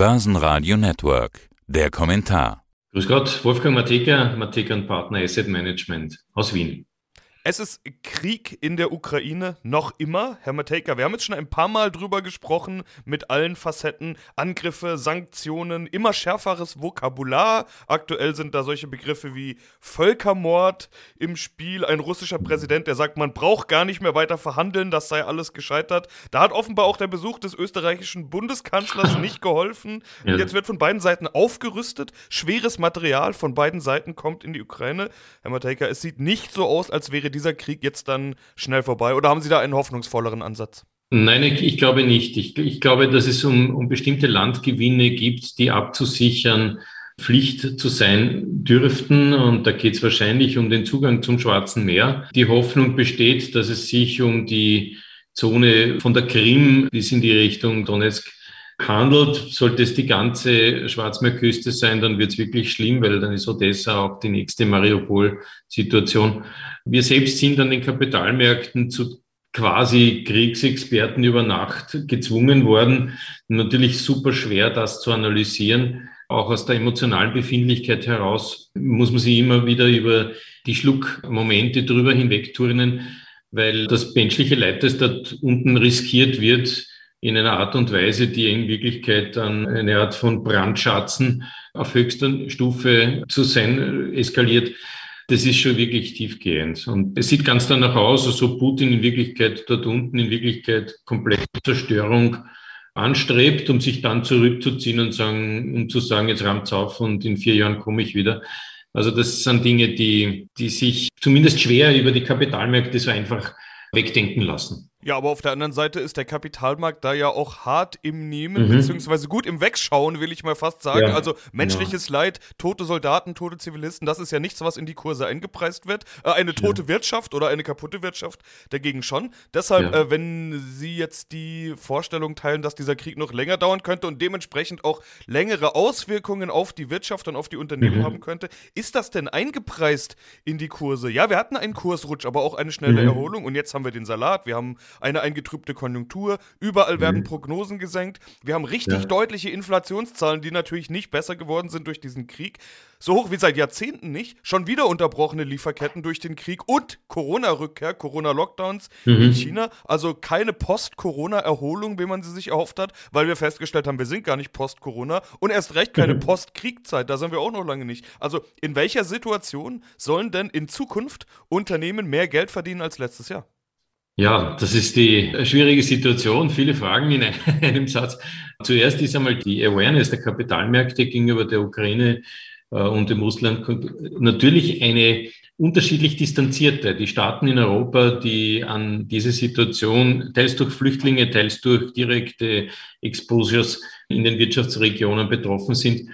Börsenradio Network. Der Kommentar. Grüß Gott, Wolfgang Mateka, Mateka und Partner Asset Management aus Wien. Es ist Krieg in der Ukraine noch immer, Herr Matejka. Wir haben jetzt schon ein paar Mal drüber gesprochen, mit allen Facetten, Angriffe, Sanktionen, immer schärferes Vokabular. Aktuell sind da solche Begriffe wie Völkermord im Spiel. Ein russischer Präsident, der sagt, man braucht gar nicht mehr weiter verhandeln, das sei alles gescheitert. Da hat offenbar auch der Besuch des österreichischen Bundeskanzlers nicht geholfen. Ja. Jetzt wird von beiden Seiten aufgerüstet. Schweres Material von beiden Seiten kommt in die Ukraine. Herr Matejka, es sieht nicht so aus, als wäre dieser Krieg jetzt dann schnell vorbei? Oder haben Sie da einen hoffnungsvolleren Ansatz? Nein, ich, ich glaube nicht. Ich, ich, glaube, dass es um, um bestimmte Landgewinne gibt, die abzusichern Pflicht zu sein dürften. Und da geht es wahrscheinlich um den Zugang zum Schwarzen Meer. Die Hoffnung besteht, dass es sich um die Zone von der Krim bis in die Richtung Donetsk handelt. Sollte es die ganze Schwarzmeerküste sein, dann wird es wirklich schlimm, weil dann ist Odessa auch die nächste Mariupol-Situation. Wir selbst sind an den Kapitalmärkten zu quasi Kriegsexperten über Nacht gezwungen worden. Natürlich super schwer, das zu analysieren. Auch aus der emotionalen Befindlichkeit heraus muss man sich immer wieder über die Schluckmomente drüber hinwegturnen, weil das menschliche Leid, das dort unten riskiert wird, in einer Art und Weise, die in Wirklichkeit dann eine Art von Brandschatzen auf höchster Stufe zu sein eskaliert. Das ist schon wirklich tiefgehend. Und es sieht ganz danach aus, als ob Putin in Wirklichkeit dort unten in Wirklichkeit komplette Zerstörung anstrebt, um sich dann zurückzuziehen und sagen, um zu sagen, jetzt rammt's auf und in vier Jahren komme ich wieder. Also das sind Dinge, die, die sich zumindest schwer über die Kapitalmärkte so einfach wegdenken lassen. Ja, aber auf der anderen Seite ist der Kapitalmarkt da ja auch hart im Nehmen, mhm. beziehungsweise gut im Wegschauen, will ich mal fast sagen. Ja. Also menschliches ja. Leid, tote Soldaten, tote Zivilisten, das ist ja nichts, was in die Kurse eingepreist wird. Äh, eine tote ja. Wirtschaft oder eine kaputte Wirtschaft dagegen schon. Deshalb, äh, wenn Sie jetzt die Vorstellung teilen, dass dieser Krieg noch länger dauern könnte und dementsprechend auch längere Auswirkungen auf die Wirtschaft und auf die Unternehmen mhm. haben könnte, ist das denn eingepreist in die Kurse? Ja, wir hatten einen Kursrutsch, aber auch eine schnelle mhm. Erholung und jetzt haben wir den Salat, wir haben eine eingetrübte Konjunktur, überall mhm. werden Prognosen gesenkt. Wir haben richtig ja. deutliche Inflationszahlen, die natürlich nicht besser geworden sind durch diesen Krieg. So hoch wie seit Jahrzehnten nicht. Schon wieder unterbrochene Lieferketten durch den Krieg und Corona-Rückkehr, Corona-Lockdowns mhm. in China. Also keine Post-Corona-Erholung, wie man sie sich erhofft hat, weil wir festgestellt haben, wir sind gar nicht Post-Corona und erst recht keine mhm. Post-Kriegzeit. Da sind wir auch noch lange nicht. Also in welcher Situation sollen denn in Zukunft Unternehmen mehr Geld verdienen als letztes Jahr? Ja, das ist die schwierige Situation. Viele Fragen in einem Satz. Zuerst ist einmal die Awareness der Kapitalmärkte gegenüber der Ukraine äh, und dem Russland natürlich eine unterschiedlich distanzierte. Die Staaten in Europa, die an diese Situation teils durch Flüchtlinge, teils durch direkte Exposures in den Wirtschaftsregionen betroffen sind,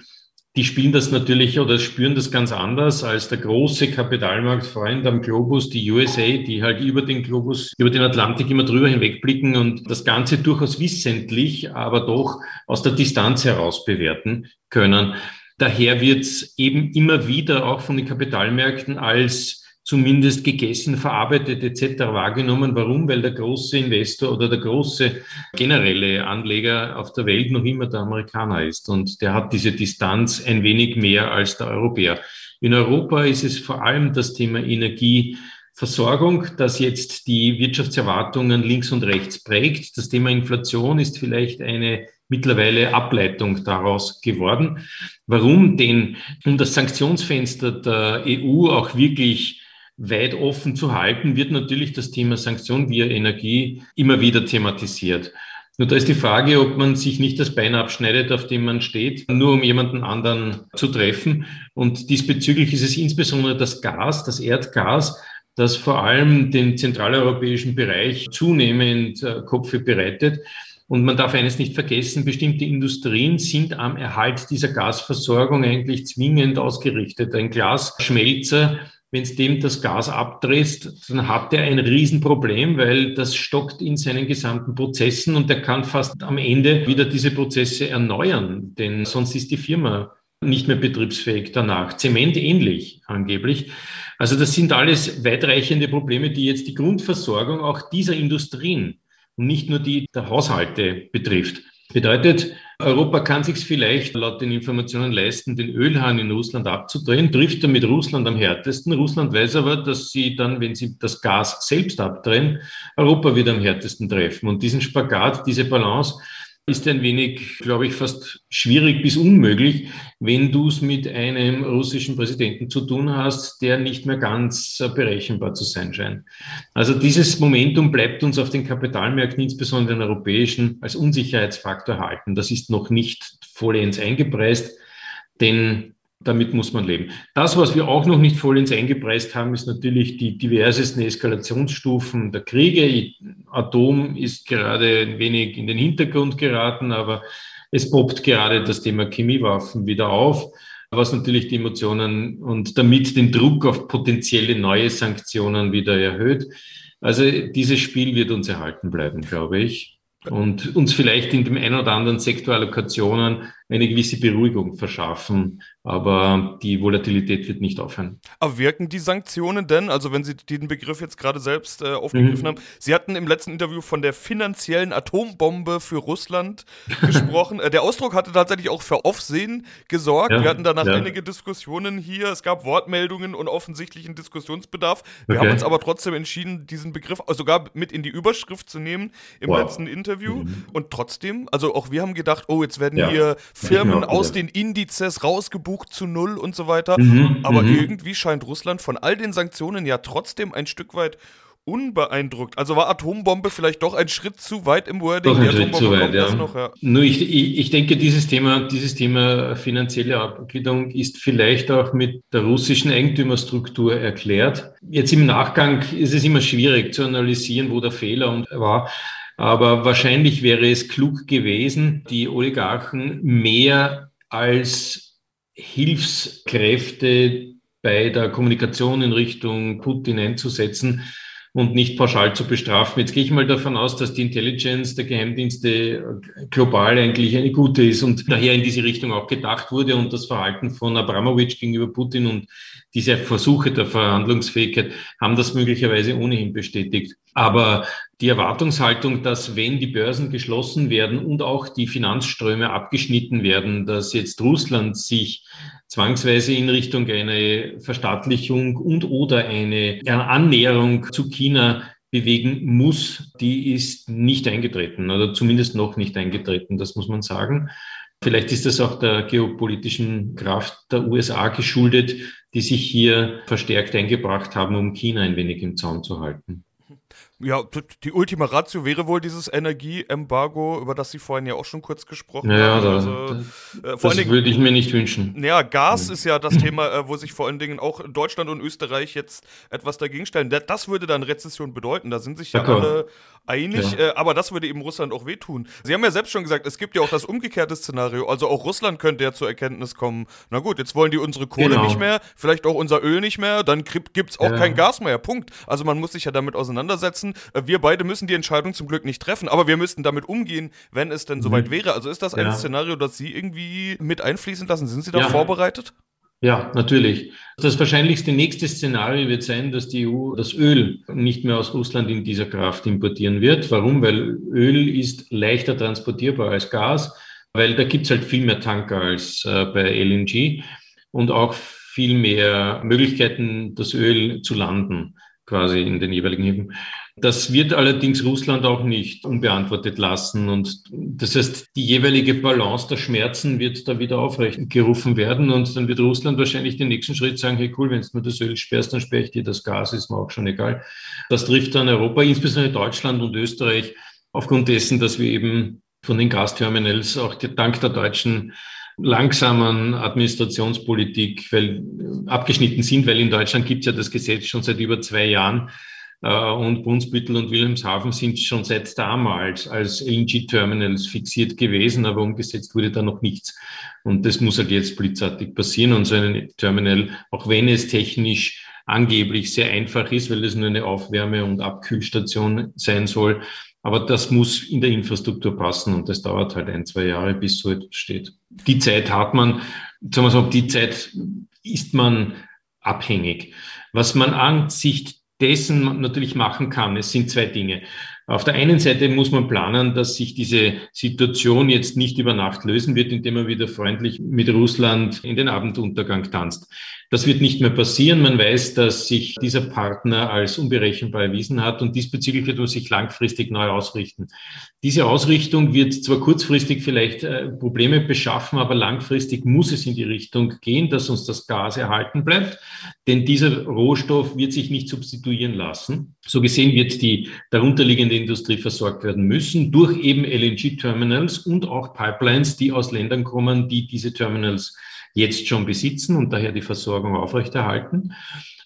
die spielen das natürlich oder spüren das ganz anders als der große Kapitalmarktfreund am Globus, die USA, die halt über den Globus, über den Atlantik immer drüber hinwegblicken und das Ganze durchaus wissentlich, aber doch aus der Distanz heraus bewerten können. Daher wird es eben immer wieder auch von den Kapitalmärkten als zumindest gegessen, verarbeitet etc. wahrgenommen. Warum? Weil der große Investor oder der große generelle Anleger auf der Welt noch immer der Amerikaner ist. Und der hat diese Distanz ein wenig mehr als der Europäer. In Europa ist es vor allem das Thema Energieversorgung, das jetzt die Wirtschaftserwartungen links und rechts prägt. Das Thema Inflation ist vielleicht eine mittlerweile Ableitung daraus geworden. Warum? Denn um das Sanktionsfenster der EU auch wirklich weit offen zu halten, wird natürlich das Thema Sanktion via Energie immer wieder thematisiert. Nur da ist die Frage, ob man sich nicht das Bein abschneidet, auf dem man steht, nur um jemanden anderen zu treffen. Und diesbezüglich ist es insbesondere das Gas, das Erdgas, das vor allem den zentraleuropäischen Bereich zunehmend äh, Kopfe bereitet. Und man darf eines nicht vergessen, bestimmte Industrien sind am Erhalt dieser Gasversorgung eigentlich zwingend ausgerichtet. Ein Glasschmelzer wenn es dem das Gas abdrehst, dann hat er ein Riesenproblem, weil das stockt in seinen gesamten Prozessen und er kann fast am Ende wieder diese Prozesse erneuern, denn sonst ist die Firma nicht mehr betriebsfähig danach. Zement ähnlich angeblich. Also das sind alles weitreichende Probleme, die jetzt die Grundversorgung auch dieser Industrien und nicht nur die der Haushalte betrifft. Bedeutet, Europa kann sich vielleicht laut den Informationen leisten, den Ölhahn in Russland abzudrehen, trifft damit Russland am härtesten. Russland weiß aber, dass sie dann, wenn sie das Gas selbst abdrehen, Europa wieder am härtesten treffen. Und diesen Spagat, diese Balance, ist ein wenig, glaube ich, fast schwierig bis unmöglich, wenn du es mit einem russischen Präsidenten zu tun hast, der nicht mehr ganz äh, berechenbar zu sein scheint. Also dieses Momentum bleibt uns auf den Kapitalmärkten, insbesondere den europäischen, als Unsicherheitsfaktor erhalten. Das ist noch nicht vollends eingepreist, denn damit muss man leben. Das, was wir auch noch nicht vollends eingepreist haben, ist natürlich die diversesten Eskalationsstufen der Kriege. Atom ist gerade ein wenig in den Hintergrund geraten, aber es poppt gerade das Thema Chemiewaffen wieder auf, was natürlich die Emotionen und damit den Druck auf potenzielle neue Sanktionen wieder erhöht. Also dieses Spiel wird uns erhalten bleiben, glaube ich und uns vielleicht in dem einen oder anderen Sektorallokationen eine gewisse Beruhigung verschaffen. Aber die Volatilität wird nicht aufhören. Aber wirken die Sanktionen denn? Also wenn Sie den Begriff jetzt gerade selbst äh, aufgegriffen mhm. haben. Sie hatten im letzten Interview von der finanziellen Atombombe für Russland gesprochen. Äh, der Ausdruck hatte tatsächlich auch für Aufsehen gesorgt. Ja, Wir hatten danach ja. einige Diskussionen hier. Es gab Wortmeldungen und offensichtlichen Diskussionsbedarf. Wir okay. haben uns aber trotzdem entschieden, diesen Begriff sogar mit in die Überschrift zu nehmen im wow. letzten Interview. Mhm. Und trotzdem, also auch wir haben gedacht, oh, jetzt werden ja. hier Firmen aus den Indizes rausgebucht zu null und so weiter. Mhm, Aber mhm. irgendwie scheint Russland von all den Sanktionen ja trotzdem ein Stück weit unbeeindruckt. Also war Atombombe vielleicht doch ein Schritt zu weit im Wording? Doch ein Schritt zu weit, ja. Noch, ja. Nur ich, ich, ich denke, dieses Thema, dieses Thema finanzielle Abgliederung ist vielleicht auch mit der russischen Eigentümerstruktur erklärt. Jetzt im Nachgang ist es immer schwierig zu analysieren, wo der Fehler war. Aber wahrscheinlich wäre es klug gewesen, die Oligarchen mehr als Hilfskräfte bei der Kommunikation in Richtung Putin einzusetzen und nicht pauschal zu bestrafen. Jetzt gehe ich mal davon aus, dass die Intelligence der Geheimdienste global eigentlich eine gute ist und daher in diese Richtung auch gedacht wurde und das Verhalten von Abramowitsch gegenüber Putin und diese Versuche der Verhandlungsfähigkeit haben das möglicherweise ohnehin bestätigt. Aber die Erwartungshaltung, dass wenn die Börsen geschlossen werden und auch die Finanzströme abgeschnitten werden, dass jetzt Russland sich zwangsweise in Richtung eine Verstaatlichung und oder eine Annäherung zu China bewegen muss, die ist nicht eingetreten oder zumindest noch nicht eingetreten, das muss man sagen. Vielleicht ist das auch der geopolitischen Kraft der USA geschuldet, die sich hier verstärkt eingebracht haben, um China ein wenig im Zaun zu halten. Ja, die Ultima Ratio wäre wohl dieses Energieembargo, über das Sie vorhin ja auch schon kurz gesprochen ja, haben. Da, also, äh, das Dingen, würde ich mir nicht wünschen. Ja, Gas mhm. ist ja das Thema, äh, wo sich vor allen Dingen auch Deutschland und Österreich jetzt etwas dagegen stellen. Das würde dann Rezession bedeuten. Da sind sich ja, ja alle einig, ja. äh, aber das würde eben Russland auch wehtun. Sie haben ja selbst schon gesagt, es gibt ja auch das umgekehrte Szenario. Also auch Russland könnte ja zur Erkenntnis kommen, na gut, jetzt wollen die unsere Kohle genau. nicht mehr, vielleicht auch unser Öl nicht mehr, dann gibt es auch kein Gas mehr. Punkt. Also man muss sich ja damit auseinandersetzen müssen. Äh, wir beide müssen die Entscheidung zum Glück nicht treffen, aber wir müssten damit umgehen, wenn es denn soweit mhm. wäre. Also ist das ein ja. Szenario, das Sie irgendwie mit einfließen lassen? Sind Sie da ja. vorbereitet? Ja, natürlich. Das wahrscheinlichste nächste Szenario wird sein, dass die EU das Öl nicht mehr aus Russland in dieser Kraft importieren wird. Warum? Weil Öl ist leichter transportierbar als Gas, weil da gibt's halt viel mehr Tanker als äh, bei LNG und auch viel mehr Möglichkeiten, das Öl zu landen quasi in den jeweiligen Häfen. Das wird allerdings Russland auch nicht unbeantwortet lassen. Und das heißt, die jeweilige Balance der Schmerzen wird da wieder aufgerufen werden. Und dann wird Russland wahrscheinlich den nächsten Schritt sagen, hey cool, wenn du mir das Öl sperrst, dann sperre ich dir das Gas, ist mir auch schon egal. Das trifft dann Europa, insbesondere Deutschland und Österreich, aufgrund dessen, dass wir eben von den Gasterminals auch dank der deutschen langsamen Administrationspolitik weil, abgeschnitten sind, weil in Deutschland gibt es ja das Gesetz schon seit über zwei Jahren äh, und Brunsbüttel und Wilhelmshaven sind schon seit damals als LNG-Terminals fixiert gewesen, aber umgesetzt wurde da noch nichts. Und das muss halt jetzt blitzartig passieren und so ein Terminal, auch wenn es technisch angeblich sehr einfach ist, weil es nur eine Aufwärme- und Abkühlstation sein soll, aber das muss in der Infrastruktur passen und das dauert halt ein, zwei Jahre, bis so etwas steht. Die Zeit hat man, sagen wir so, die Zeit ist man abhängig. Was man an Sicht dessen natürlich machen kann, es sind zwei Dinge. Auf der einen Seite muss man planen, dass sich diese Situation jetzt nicht über Nacht lösen wird, indem man wieder freundlich mit Russland in den Abenduntergang tanzt. Das wird nicht mehr passieren. Man weiß, dass sich dieser Partner als unberechenbar erwiesen hat und diesbezüglich wird man sich langfristig neu ausrichten. Diese Ausrichtung wird zwar kurzfristig vielleicht äh, Probleme beschaffen, aber langfristig muss es in die Richtung gehen, dass uns das Gas erhalten bleibt, denn dieser Rohstoff wird sich nicht substituieren lassen. So gesehen wird die darunterliegende Industrie versorgt werden müssen durch eben LNG-Terminals und auch Pipelines, die aus Ländern kommen, die diese Terminals jetzt schon besitzen und daher die Versorgung aufrechterhalten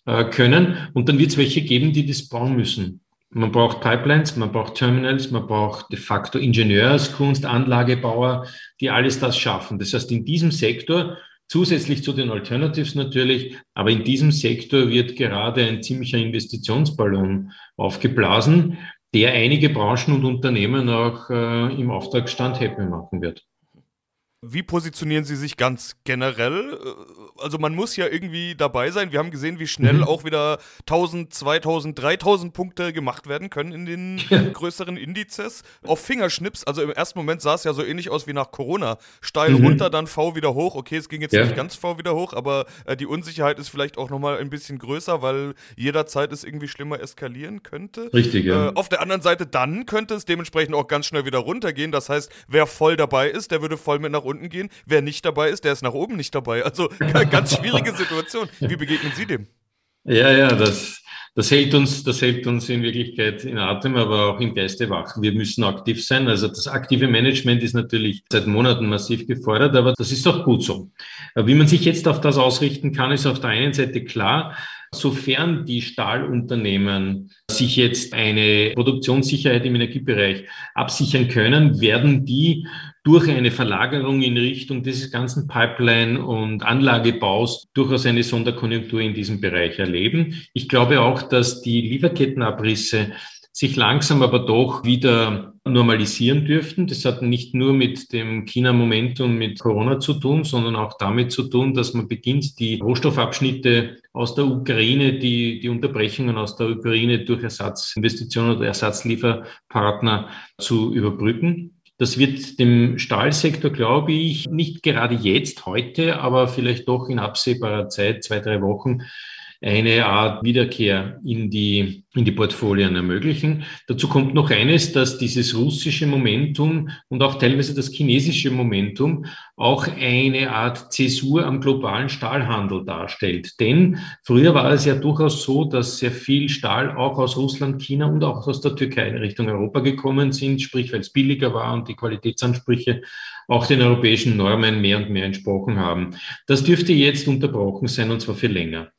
äh, können. Und dann wird es welche geben, die das bauen müssen. Man braucht Pipelines, man braucht Terminals, man braucht de facto Ingenieurskunst, Anlagebauer, die alles das schaffen. Das heißt, in diesem Sektor, zusätzlich zu den Alternatives natürlich, aber in diesem Sektor wird gerade ein ziemlicher Investitionsballon aufgeblasen, der einige Branchen und Unternehmen auch äh, im Auftragsstand happy machen wird. Wie positionieren Sie sich ganz generell? Also man muss ja irgendwie dabei sein. Wir haben gesehen, wie schnell mhm. auch wieder 1000, 2000, 3000 Punkte gemacht werden können in den größeren Indizes. Auf Fingerschnips, also im ersten Moment sah es ja so ähnlich aus wie nach Corona. Steil mhm. runter, dann V wieder hoch. Okay, es ging jetzt ja. nicht ganz V wieder hoch, aber äh, die Unsicherheit ist vielleicht auch nochmal ein bisschen größer, weil jederzeit es irgendwie schlimmer eskalieren könnte. Richtig, ja. Äh, auf der anderen Seite dann könnte es dementsprechend auch ganz schnell wieder runtergehen. Das heißt, wer voll dabei ist, der würde voll mit nach unten gehen. Wer nicht dabei ist, der ist nach oben nicht dabei. Also ganz schwierige Situation. Wie begegnen Sie dem? Ja, ja, das, das hält uns, das hält uns in Wirklichkeit in Atem, aber auch im Geiste wach. Wir müssen aktiv sein. Also das aktive Management ist natürlich seit Monaten massiv gefordert, aber das ist auch gut so. Wie man sich jetzt auf das ausrichten kann, ist auf der einen Seite klar, Sofern die Stahlunternehmen sich jetzt eine Produktionssicherheit im Energiebereich absichern können, werden die durch eine Verlagerung in Richtung dieses ganzen Pipeline- und Anlagebaus durchaus eine Sonderkonjunktur in diesem Bereich erleben. Ich glaube auch, dass die Lieferkettenabrisse sich langsam aber doch wieder normalisieren dürften. Das hat nicht nur mit dem China-Momentum mit Corona zu tun, sondern auch damit zu tun, dass man beginnt, die Rohstoffabschnitte aus der Ukraine, die, die Unterbrechungen aus der Ukraine durch Ersatzinvestitionen oder Ersatzlieferpartner zu überbrücken. Das wird dem Stahlsektor, glaube ich, nicht gerade jetzt, heute, aber vielleicht doch in absehbarer Zeit, zwei, drei Wochen, eine Art Wiederkehr in die, in die Portfolien ermöglichen. Dazu kommt noch eines, dass dieses russische Momentum und auch teilweise das chinesische Momentum auch eine Art Zäsur am globalen Stahlhandel darstellt. Denn früher war es ja durchaus so, dass sehr viel Stahl auch aus Russland, China und auch aus der Türkei in Richtung Europa gekommen sind, sprich weil es billiger war und die Qualitätsansprüche auch den europäischen Normen mehr und mehr entsprochen haben. Das dürfte jetzt unterbrochen sein und zwar für länger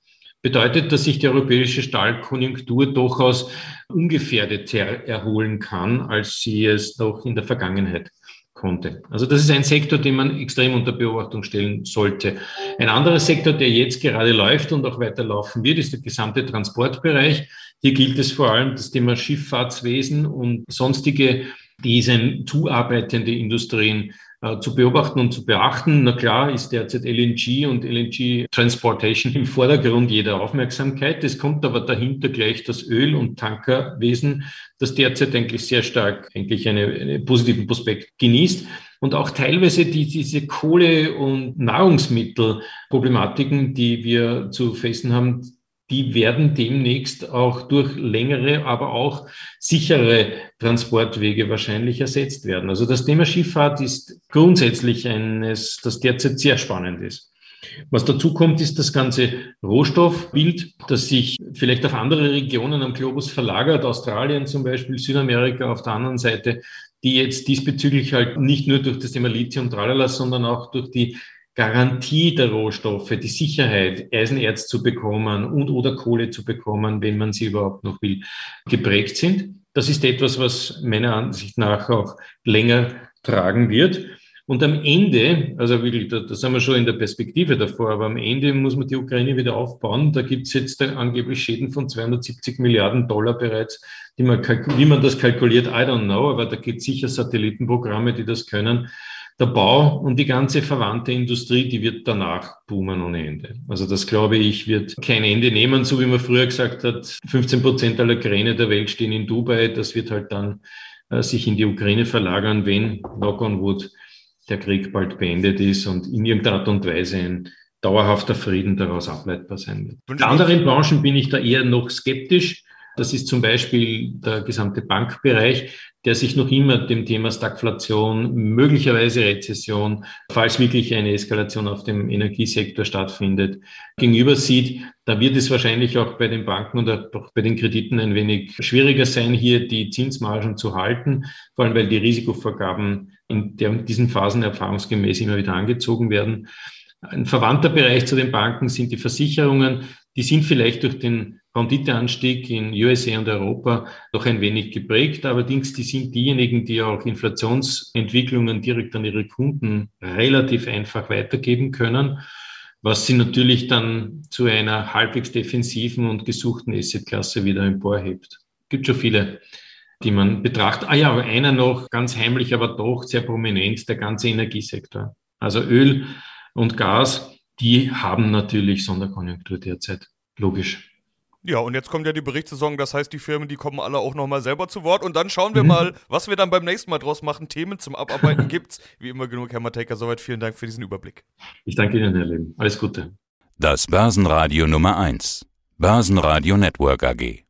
bedeutet, dass sich die europäische Stahlkonjunktur durchaus ungefährdeter erholen kann, als sie es noch in der Vergangenheit konnte. Also das ist ein Sektor, den man extrem unter Beobachtung stellen sollte. Ein anderer Sektor, der jetzt gerade läuft und auch weiter laufen wird, ist der gesamte Transportbereich. Hier gilt es vor allem das Thema Schifffahrtswesen und sonstige diesen zuarbeitende Industrien äh, zu beobachten und zu beachten. Na klar ist derzeit LNG und LNG Transportation im Vordergrund jeder Aufmerksamkeit. Es kommt aber dahinter gleich das Öl- und Tankerwesen, das derzeit eigentlich sehr stark eigentlich eine, einen positiven Prospekt genießt. Und auch teilweise die, diese Kohle- und Nahrungsmittelproblematiken, die wir zu fassen haben, die werden demnächst auch durch längere, aber auch sichere Transportwege wahrscheinlich ersetzt werden. Also das Thema Schifffahrt ist grundsätzlich eines, das derzeit sehr spannend ist. Was dazu kommt, ist das ganze Rohstoffbild, das sich vielleicht auf andere Regionen am Globus verlagert, Australien zum Beispiel, Südamerika auf der anderen Seite, die jetzt diesbezüglich halt nicht nur durch das Thema Lithium, Tralala, sondern auch durch die Garantie der Rohstoffe, die Sicherheit, Eisenerz zu bekommen und oder Kohle zu bekommen, wenn man sie überhaupt noch will, geprägt sind. Das ist etwas, was meiner Ansicht nach auch länger tragen wird. Und am Ende, also wirklich, da, da sind wir schon in der Perspektive davor, aber am Ende muss man die Ukraine wieder aufbauen. Da gibt es jetzt angeblich Schäden von 270 Milliarden Dollar bereits, die man, wie man das kalkuliert, I don't know, aber da gibt es sicher Satellitenprogramme, die das können der Bau und die ganze verwandte Industrie, die wird danach boomen ohne Ende. Also das glaube ich wird kein Ende nehmen, so wie man früher gesagt hat, 15 Prozent aller Kräne der Welt stehen in Dubai. Das wird halt dann äh, sich in die Ukraine verlagern, wenn, knock on wood, der Krieg bald beendet ist und in irgendeiner Art und Weise ein dauerhafter Frieden daraus ableitbar sein wird. In anderen Branchen bin ich da eher noch skeptisch. Das ist zum Beispiel der gesamte Bankbereich, der sich noch immer dem Thema Stagflation, möglicherweise Rezession, falls wirklich eine Eskalation auf dem Energiesektor stattfindet, gegenüber sieht. Da wird es wahrscheinlich auch bei den Banken und auch bei den Krediten ein wenig schwieriger sein, hier die Zinsmargen zu halten, vor allem weil die Risikovorgaben in diesen Phasen erfahrungsgemäß immer wieder angezogen werden. Ein verwandter Bereich zu den Banken sind die Versicherungen. Die sind vielleicht durch den Renditeanstieg in USA und Europa noch ein wenig geprägt. Allerdings, die sind diejenigen, die auch Inflationsentwicklungen direkt an ihre Kunden relativ einfach weitergeben können, was sie natürlich dann zu einer halbwegs defensiven und gesuchten Assetklasse wieder emporhebt. Gibt schon viele, die man betrachtet. Ah ja, einer noch ganz heimlich, aber doch sehr prominent, der ganze Energiesektor. Also Öl, und Gas, die haben natürlich Sonderkonjunktur derzeit. Logisch. Ja, und jetzt kommt ja die Berichtssaison, das heißt, die Firmen, die kommen alle auch nochmal selber zu Wort und dann schauen wir mhm. mal, was wir dann beim nächsten Mal draus machen. Themen zum Abarbeiten gibt's. Wie immer genug, Herr Matejka, soweit vielen Dank für diesen Überblick. Ich danke Ihnen, Herr Leben. Alles Gute. Das Börsenradio Nummer 1. Börsenradio Network AG.